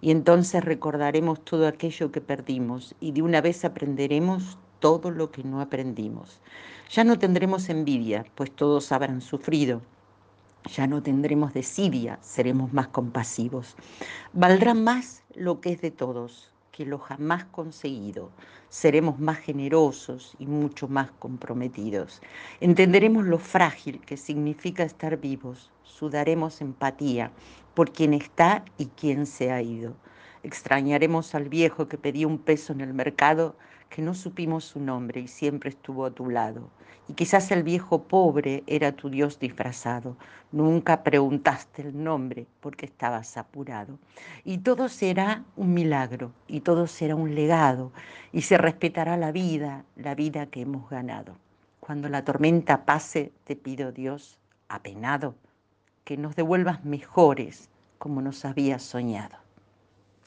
y entonces recordaremos todo aquello que perdimos y de una vez aprenderemos todo lo que no aprendimos. Ya no tendremos envidia, pues todos habrán sufrido. Ya no tendremos desidia, seremos más compasivos. Valdrá más lo que es de todos que lo jamás conseguido. Seremos más generosos y mucho más comprometidos. Entenderemos lo frágil que significa estar vivos. Sudaremos empatía por quien está y quien se ha ido. Extrañaremos al viejo que pedía un peso en el mercado, que no supimos su nombre y siempre estuvo a tu lado. Y quizás el viejo pobre era tu Dios disfrazado. Nunca preguntaste el nombre porque estabas apurado. Y todo será un milagro y todo será un legado y se respetará la vida, la vida que hemos ganado. Cuando la tormenta pase, te pido Dios, apenado, que nos devuelvas mejores como nos habías soñado.